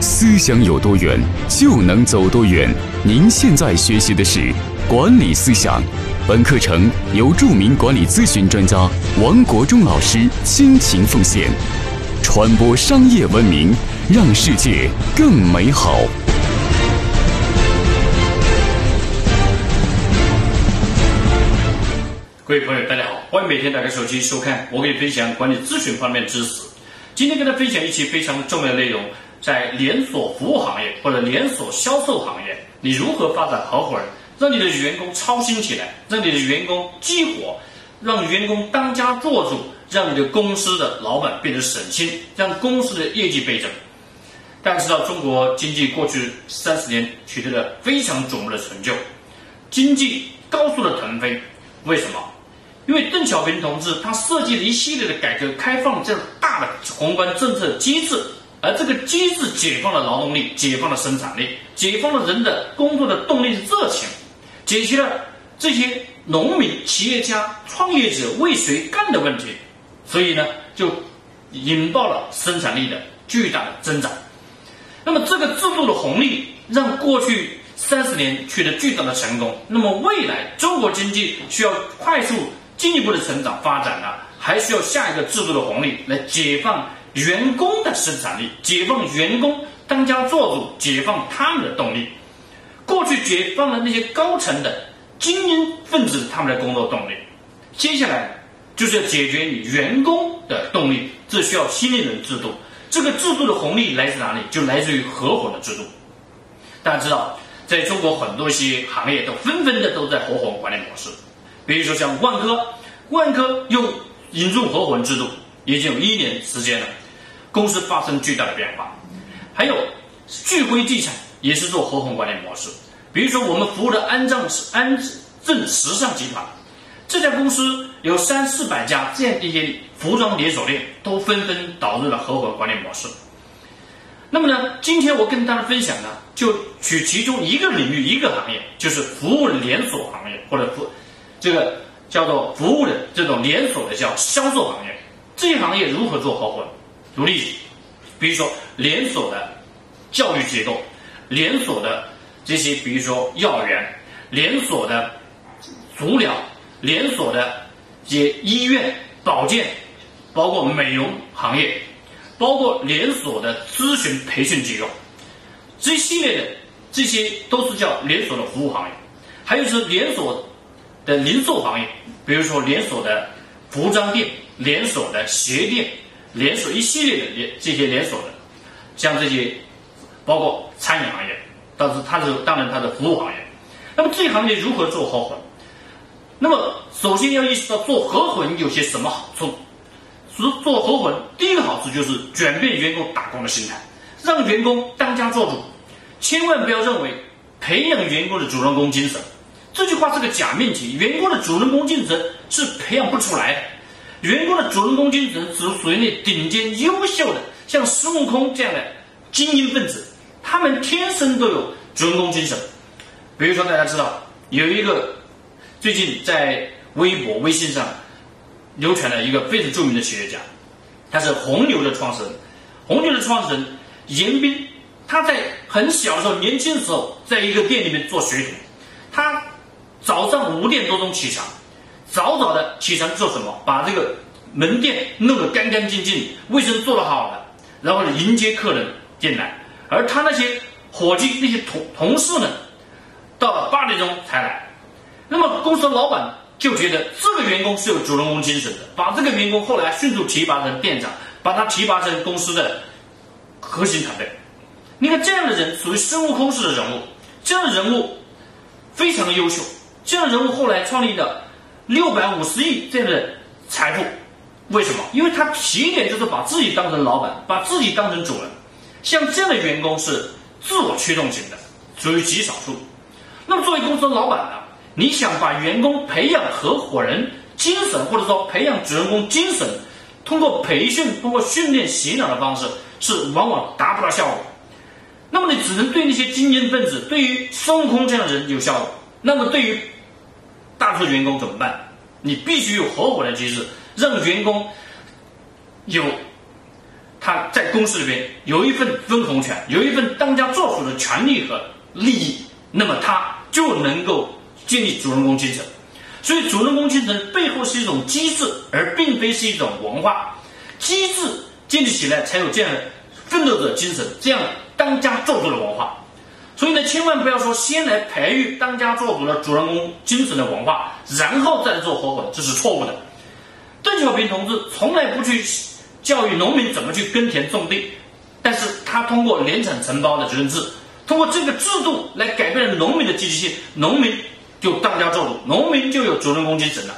思想有多远，就能走多远。您现在学习的是管理思想，本课程由著名管理咨询专家王国忠老师倾情奉献，传播商业文明，让世界更美好。各位朋友，大家好，欢迎每天打开手机收看我给你分享管理咨询方面知识。今天跟大家分享一期非常重要的内容，在连锁服务行业或者连锁销售行业，你如何发展合伙人，让你的员工操心起来，让你的员工激活，让员工当家做主，让你的公司的老板变得省心，让公司的业绩倍增。大家知道，中国经济过去三十年取得了非常瞩目的成就，经济高速的腾飞，为什么？因为邓小平同志他设计了一系列的改革开放这样大的宏观政策机制，而这个机制解放了劳动力，解放了生产力，解放了人的工作的动力热情，解决了这些农民、企业家、创业者为谁干的问题，所以呢，就引爆了生产力的巨大的增长。那么这个制度的红利让过去三十年取得巨大的成功，那么未来中国经济需要快速。进一步的成长发展呢，还需要下一个制度的红利来解放员工的生产力，解放员工当家做主，解放他们的动力。过去解放了那些高层的精英分子他们的工作动力，接下来就是要解决你员工的动力，这需要新一轮制度。这个制度的红利来自哪里？就来自于合伙的制度。大家知道，在中国很多一些行业都纷纷的都在合伙管理模式。比如说像万科，万科用引入合伙人制度，已经有一年时间了，公司发生巨大的变化。还有聚辉地产也是做合伙管理模式。比如说我们服务的安葬是安正时尚集团，这家公司有三四百家这样的一些服装连锁店，都纷纷导入了合伙管理模式。那么呢，今天我跟大家分享呢，就取其中一个领域一个行业，就是服务连锁行业或者服。这个叫做服务的这种连锁的叫销售行业，这些行业如何做合伙？独立，比如说连锁的教育机构，连锁的这些，比如说幼儿园，连锁的足疗，连锁的这些医院、保健，包括美容行业，包括连锁的咨询培训机构，这一系列的这些都是叫连锁的服务行业，还有是连锁。的零售行业，比如说连锁的服装店、连锁的鞋店、连锁一系列的连这些连锁的，像这些包括餐饮行业，但是它是当然它的服务行业。那么这些行业如何做合伙？那么首先要意识到做合伙人有些什么好处？做做合伙人第一个好处就是转变员工打工的心态，让员工当家做主，千万不要认为培养员工的主人公精神。这句话是个假命题，员工的主人公精神是培养不出来的。员工的主人公精神只属于那顶尖优秀的，像孙悟空这样的精英分子，他们天生都有主人公精神。比如说，大家知道有一个最近在微博、微信上流传的一个非常著名的企业家，他是红牛的创始人。红牛的创始人严彬，他在很小的时候，年轻的时候，在一个店里面做学徒，他。早上五点多钟起床，早早的起床做什么？把这个门店弄得干干净净，卫生做得好的，然后迎接客人进来。而他那些伙计、那些同同事们，到了八点钟才来。那么公司的老板就觉得这个员工是有主人公精神的，把这个员工后来迅速提拔成店长，把他提拔成公司的核心团队。你看这样的人属于孙悟空式的人物，这样的人物非常的优秀。这样人物后来创立的六百五十亿这样的财富，为什么？因为他起点就是把自己当成老板，把自己当成主人。像这样的员工是自我驱动型的，属于极少数。那么作为公司的老板呢，你想把员工培养合伙人精神，或者说培养主人公精神，通过培训、通过训练、洗脑的方式，是往往达不到效果。那么你只能对那些精英分子，对于孙悟空这样的人有效果。那么对于大部分员工怎么办？你必须有合伙的机制，让员工有他在公司里边有一份分红权，有一份当家做主的权利和利益，那么他就能够建立主人公精神。所以，主人公精神背后是一种机制，而并非是一种文化。机制建立起来，才有这样奋斗者精神，这样当家做主的文化。所以呢，千万不要说先来培育当家做主的主人公精神的文化，然后再来做合伙，这是错误的。邓小平同志从来不去教育农民怎么去耕田种地，但是他通过联产承包的责任制，通过这个制度来改变了农民的积极性，农民就当家做主，农民就有主人公精神了。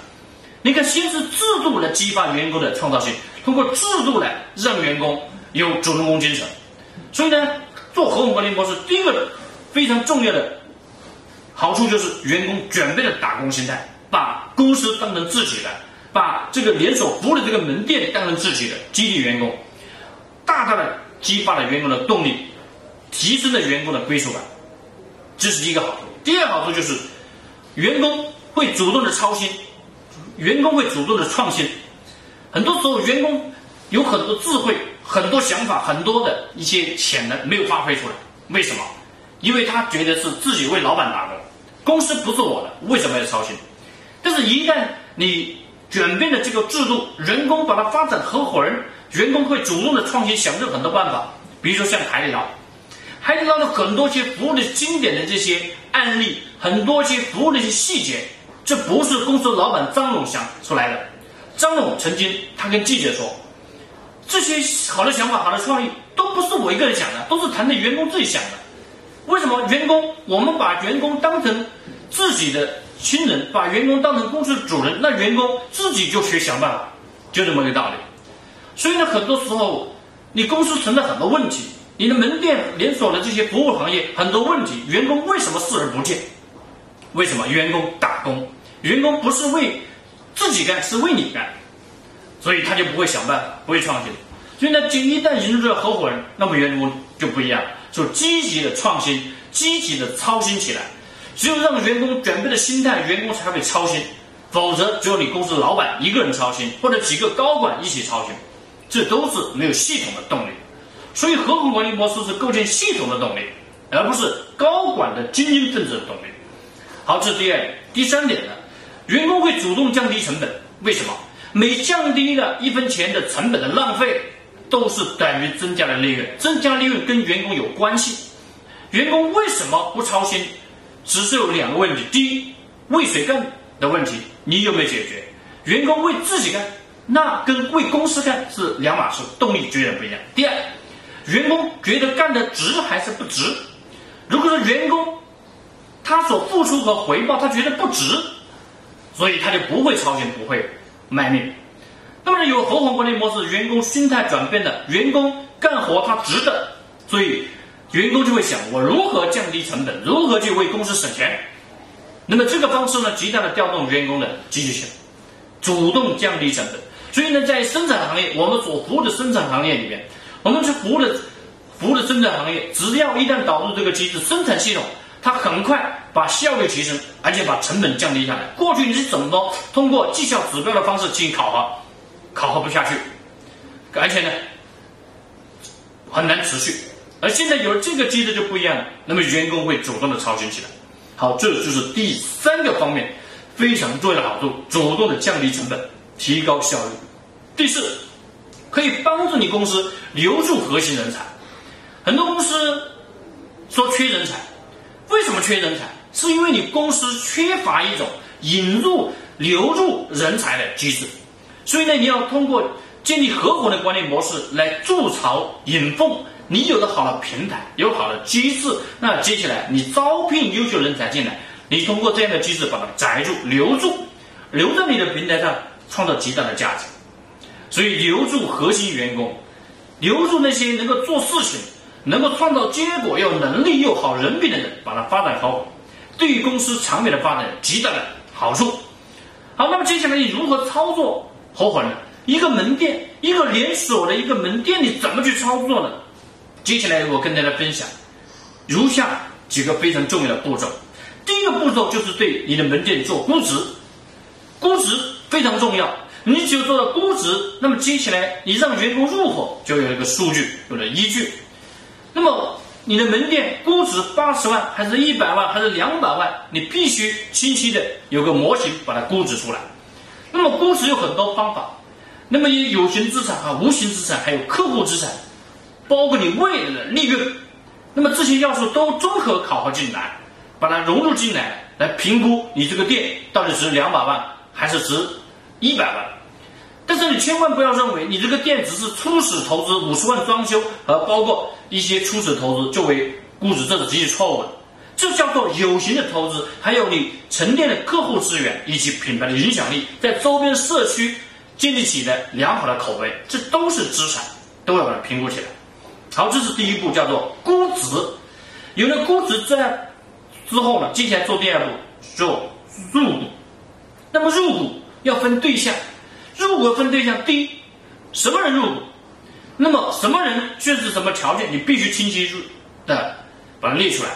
你看，先是制度来激发员工的创造性，通过制度来让员工有主人公精神。所以呢，做合伙管理模式，第一个。非常重要的好处就是员工转变了打工心态，把公司当成自己的，把这个连锁服务的这个门店当成自己的，激励员工，大大的激发了员工的动力，提升了员工的归属感，这是第一个好处。第二好处就是员工会主动的操心，员工会主动的创新。很多时候，员工有很多智慧、很多想法、很多的一些潜能没有发挥出来，为什么？因为他觉得是自己为老板打工，公司不是我的，为什么要操心？但是，一旦你转变了这个制度，员工把它发展合伙人，员工会主动的创新，想出很多办法。比如说像海底捞，海底捞的很多些服务的经典的这些案例，很多些服务的一些细节，这不是公司老板张总想出来的。张总曾经他跟记者说，这些好的想法、好的创意都不是我一个人想的，都是团队员工自己想的。为什么员工？我们把员工当成自己的亲人，把员工当成公司的主人，那员工自己就去想办法，就这么个道理。所以呢，很多时候你公司存在很多问题，你的门店连锁的这些服务行业很多问题，员工为什么视而不见？为什么员工打工？员工不是为自己干，是为你干，所以他就不会想办法，不会创新。所以呢，就一旦引入了合伙人，那么员工就不一样。就积极的创新，积极的操心起来。只有让员工转变的心态，员工才会操心。否则，只有你公司老板一个人操心，或者几个高管一起操心，这都是没有系统的动力。所以，合伙管理模式是构建系统的动力，而不是高管的精英分子的动力。好，这是第二点。第三点呢，员工会主动降低成本。为什么？每降低了一分钱的成本的浪费。都是等于增加了利润，增加利润跟员工有关系。员工为什么不操心？只是有两个问题：第一，为谁干的问题，你有没有解决？员工为自己干，那跟为公司干是两码事，动力绝对不一样。第二，员工觉得干的值还是不值？如果说员工他所付出和回报他觉得不值，所以他就不会操心，不会卖命。那么有合伙管理模式，员工心态转变的，员工干活他值得，所以员工就会想我如何降低成本，如何去为公司省钱。那么这个方式呢，极大的调动员工的积极性，主动降低成本。所以呢，在生产行业，我们所服务的生产行业里面，我们去服务的服务的生产行业，只要一旦导入这个机制，生产系统它很快把效率提升，而且把成本降低下来。过去你是怎么通过绩效指标的方式进行考核？考核不下去，而且呢很难持续。而现在有了这个机制就不一样了，那么员工会主动的操心起来。好，这就是第三个方面非常重要的好处：主动的降低成本，提高效率。第四，可以帮助你公司留住核心人才。很多公司说缺人才，为什么缺人才？是因为你公司缺乏一种引入、留住人才的机制。所以呢，你要通过建立合伙的管理模式来筑巢引凤。你有了好的平台，有好的机制，那接下来你招聘优秀人才进来，你通过这样的机制把它宅住、留住，留在你的平台上，创造极大的价值。所以，留住核心员工，留住那些能够做事情、能够创造结果、有能力又好人品的人，把它发展好，对于公司长远的发展极大的好处。好，那么接下来你如何操作？合伙人，一个门店，一个连锁的一个门店，你怎么去操作呢？接下来我跟大家分享，如下几个非常重要的步骤。第一个步骤就是对你的门店做估值，估值非常重要。你只有做到估值，那么接下来你让员工入伙就有一个数据，有了依据。那么你的门店估值八十万，还是一百万，还是两百万？你必须清晰的有个模型把它估值出来。那么估值有很多方法，那么有有形资产和无形资产，还有客户资产，包括你未来的利润。那么这些要素都综合考核进来，把它融入进来，来评估你这个店到底值两百万还是值一百万。但是你千万不要认为你这个店只是初始投资五十万装修和包括一些初始投资作为估值，这是极其错误的。这叫做有形的投资，还有你沉淀的客户资源以及品牌的影响力，在周边社区建立起的良好的口碑，这都是资产，都要把它评估起来。好，这是第一步，叫做估值。有了估值在之后呢，接下来做第二步，做入股。那么入股要分对象，入股分对象，第一，什么人入股？那么什么人确实什么条件，你必须清晰的把它列出来。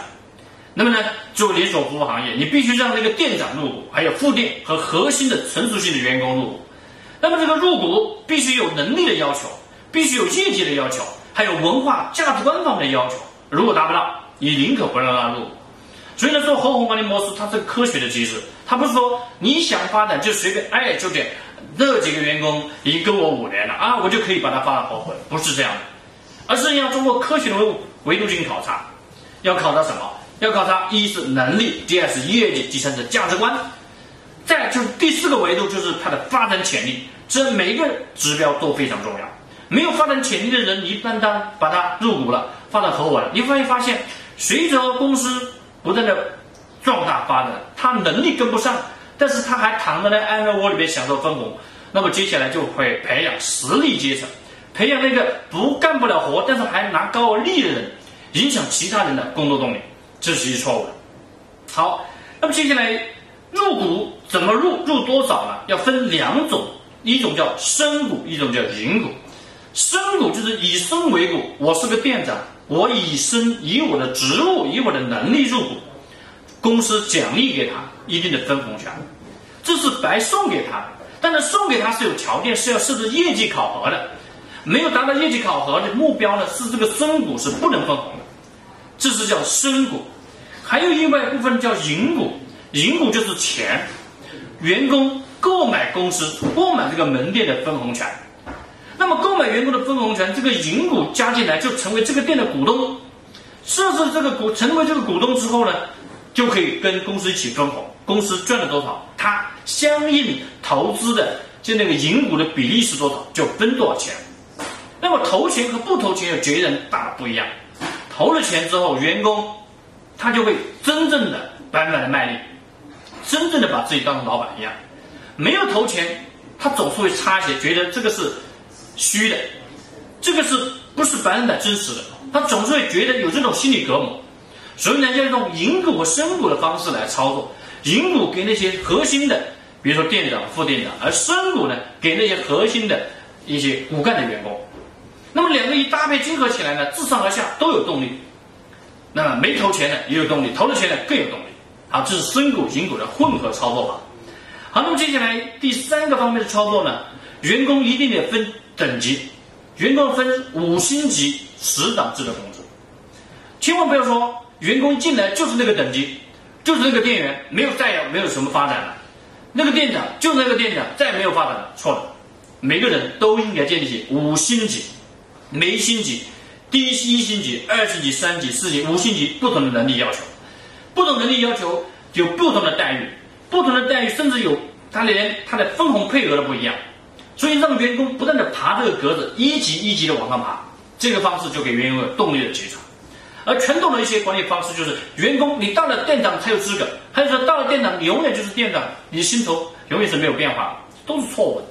那么呢，作为连锁服务行业，你必须让这个店长入股，还有副店和核心的成熟性的员工入股。那么这个入股必须有能力的要求，必须有业绩的要求。还有文化价值观方面的要求，如果达不到，你宁可不让他入股。所以呢，做合伙管理模式它是科学的机制，它不是说你想发展就随便，哎，就点这几个员工已经跟我五年了啊，我就可以把它发展合伙，不是这样的，而是要通过科学的维维度进行考察，要考察什么？要考察一是能力，第二是业绩，第三是价值观，再就是第四个维度就是他的发展潜力，这每一个指标都非常重要。没有发展潜力的人，你单单把他入股了，发展合伙了，你会发现，随着公司不断的壮大发展，他能力跟不上，但是他还躺在那安乐窝里面享受分红，那么接下来就会培养实力阶层，培养那个不干不了活，但是还拿高额利的人，影响其他人的工作动力，这是一错误的。好，那么接下来入股怎么入，入多少呢？要分两种，一种叫深股，一种叫银股。深股就是以身为股，我是个店长，我以身以我的职务以我的能力入股，公司奖励给他一定的分红权，这是白送给他，但是送给他是有条件，是要设置业绩考核的，没有达到业绩考核的目标呢，是这个深股是不能分红的，这是叫深股，还有另外一部分叫银股，银股就是钱，员工购买公司购买这个门店的分红权。那么购买员工的分红权，这个银股加进来就成为这个店的股东。设置这个股成为这个股东之后呢，就可以跟公司一起分红。公司赚了多少，他相应投资的就那个银股的比例是多少，就分多少钱。那么投钱和不投钱有截然大不一样。投了钱之后，员工他就会真正的百分百的卖力，真正的把自己当成老板一样。没有投钱，他总是会差一些，觉得这个是。虚的，这个是不是百分百真实的？他总是会觉得有这种心理隔膜，所以呢，要用引股和深股的方式来操作。引股给那些核心的，比如说店长、副店长，而深股呢，给那些核心的一些骨干的员工。那么两个一搭配结合起来呢，自上而下都有动力。那么没投钱的也有动力，投了钱的更有动力。好，这是深股、银股的混合操作法。好，那么接下来第三个方面的操作呢，员工一定得分。等级，员工分五星级十档制的工资，千万不要说员工进来就是那个等级，就是那个店员，没有再也没有什么发展了，那个店长就是那个店长，再也没有发展了，错了，每个人都应该建立起五星级，没星级，第一一星级、二星级、三级、四级、五星级不同的能力要求，不同能力要求有不同的待遇，不同的待遇甚至有他连他的分红配额都不一样。所以让员工不断的爬这个格子，一级一级的往上爬，这个方式就给员工有动力的基础。而传统的一些管理方式就是，员工你到了店长才有资格，还有说到了店长你永远就是店长，你的薪酬永远是没有变化，都是错误的。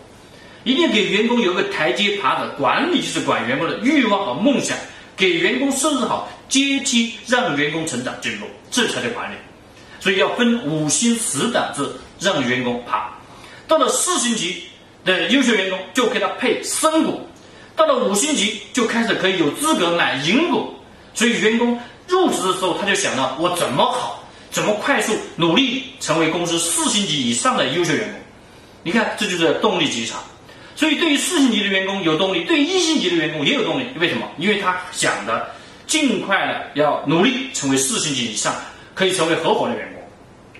一定给员工有个台阶爬的，管理就是管员工的欲望和梦想，给员工设置好阶梯，让员工成长进步，这才叫管理。所以要分五星十档制，让员工爬，到了四星级。的优秀员工就给他配深股，到了五星级就开始可以有资格买银股，所以员工入职的时候他就想到我怎么好，怎么快速努力成为公司四星级以上的优秀员工，你看，这就是动力极差。所以，对于四星级的员工有动力，对于一星级的员工也有动力。为什么？因为他想的尽快的要努力成为四星级以上，可以成为合伙的员工。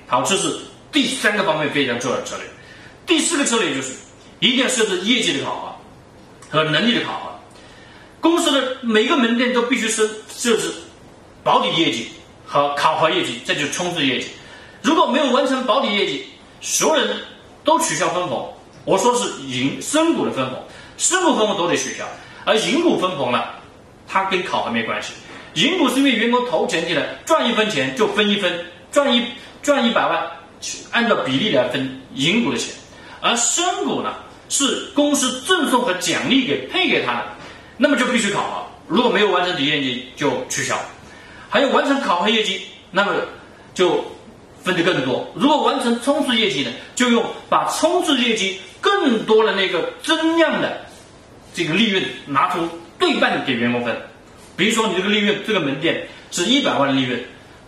好，这是第三个方面非常重要的策略。第四个策略就是一定要设置业绩的考核和能力的考核。公司的每个门店都必须设设置保底业绩和考核业绩，这就是冲刺业绩。如果没有完成保底业绩，所有人都取消分红。我说是银深股的分红，深股分红都得取消，而银股分红呢，它跟考核没关系。银股是因为员工投钱进来，赚一分钱就分一分，赚一赚一百万，按照比例来分银股的钱。而深股呢，是公司赠送和奖励给配给他的，那么就必须考核，如果没有完成底业绩就取消。还有完成考核业绩，那么就分得更多。如果完成冲刺业绩呢，就用把冲刺业绩。更多的那个增量的这个利润拿出对半给员工分，比如说你这个利润，这个门店是一百万的利润，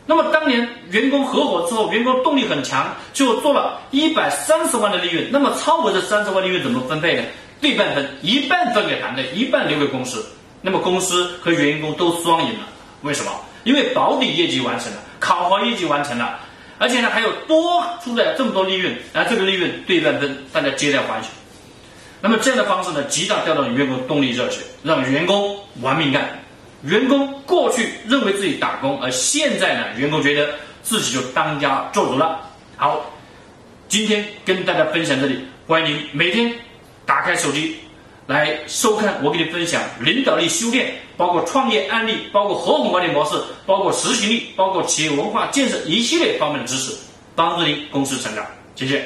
那么当年员工合伙之后，员工动力很强，就做了一百三十万的利润，那么超额这三十万利润怎么分配呢？对半分，一半分给团队，一半留给公司，那么公司和员工都双赢了。为什么？因为保底业绩完成了，考核业绩完成了。而且呢，还有多出来这么多利润，而这个利润对半分，大家皆大欢喜。那么这样的方式呢，极大调动员工动力热血，让员工玩命干。员工过去认为自己打工，而现在呢，员工觉得自己就当家做主了。好，今天跟大家分享这里，欢迎您每天打开手机。来收看我给你分享领导力修炼，包括创业案例，包括合伙管理模式，包括执行力，包括企业文化建设一系列方面的知识，帮助您公司成长。谢谢。